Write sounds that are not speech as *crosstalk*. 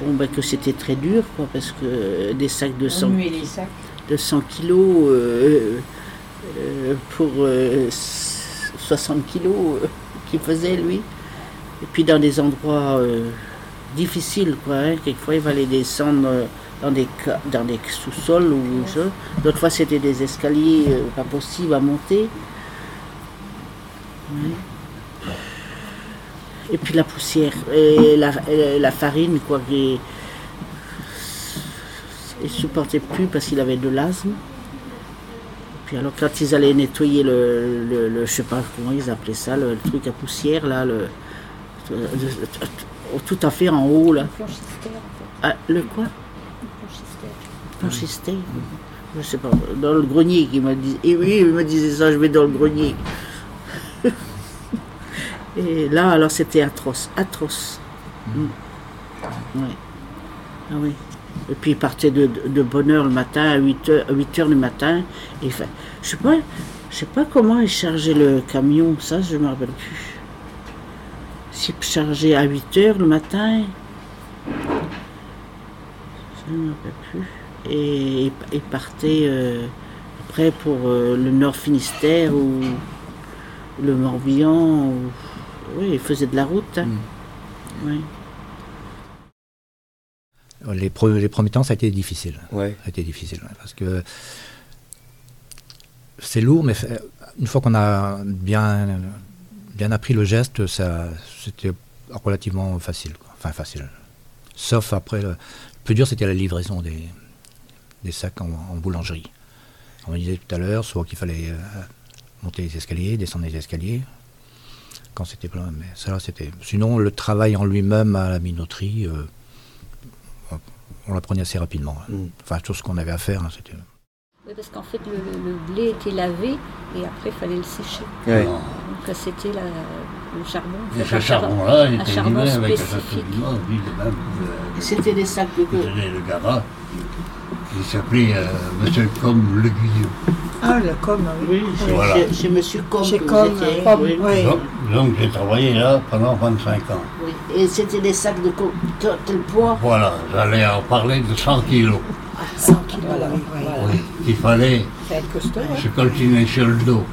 Bon, bah, que c'était très dur, quoi, parce que des sacs de 100, Remuer les sacs. de 100 kilos euh, euh, pour euh, 60 kilos euh, qu'il faisait, lui. Et puis dans des endroits difficiles, quoi. hein. Quelquefois, il fallait descendre dans des, dans des sous-sols ou ça. D'autres fois, c'était des escaliers pas possibles à monter. Et puis la poussière et la, et la farine, quoi. qui- Il supportait plus parce qu'il avait de l'asthme. Puis alors quand ils allaient nettoyer le, le, le- je sais pas comment ils appelaient ça, le, le truc à poussière là, le, tout à fait en haut là. Ah, le quoi? Planchistère Je sais pas, dans le grenier qui m'a dit. Et oui, il me disait ça, je vais dans le grenier. *laughs* Et là, alors c'était atroce, atroce. Mm. Ouais. Ah oui. Et puis il partait de, de, de bonne heure le matin, à 8 heures, à 8 heures du matin. Et je sais pas, je sais pas comment il chargeait le camion, ça je me rappelle plus. S'il chargeait à 8 heures le matin, je ne me rappelle plus. Et il- il partait euh, après pour euh, le Nord Finistère ou le Morbihan. ou- Oui, il faisait de la route. hein. Oui. Les, pre- les premiers temps, ça a été difficile. Ouais. Ça a été difficile, parce que c'est lourd, mais une fois qu'on a bien, bien appris le geste, ça, c'était relativement facile. quoi. Enfin, facile. Sauf après, le plus dur, c'était la livraison des, des sacs en, en boulangerie. On me disait tout à l'heure, soit qu'il fallait euh, monter les escaliers, descendre les escaliers, quand c'était plein. Mais ça, c'était. Sinon, le travail en lui-même à la minoterie, euh, on- on l'apprenait assez rapidement. hein. Mm. Enfin, tout ce qu'on avait à faire, hein, c'était. Oui, parce qu'en fait, le, le- le blé était lavé et après, il fallait le sécher. Ouais. Donc, c'était la- le charbon. Et ce charbon-là, il un était charbon livré avec un château oui, de même. Et C'était des sacs de donnez le garat. Il s'appelait euh, Monsieur Comme Le Guyot. Ah, le com, oui. Oui, Voilà. chez, chez Monsieur Combe. Chez Com, oui. oui. Donc, donc j'ai travaillé là pendant 25 ans. Oui. Et c'était des sacs de quel poids? Voilà, j'allais en parler de 100 kilos. 100 kilos, oui. Oui, Il fallait être costaud, hein. sur le dos.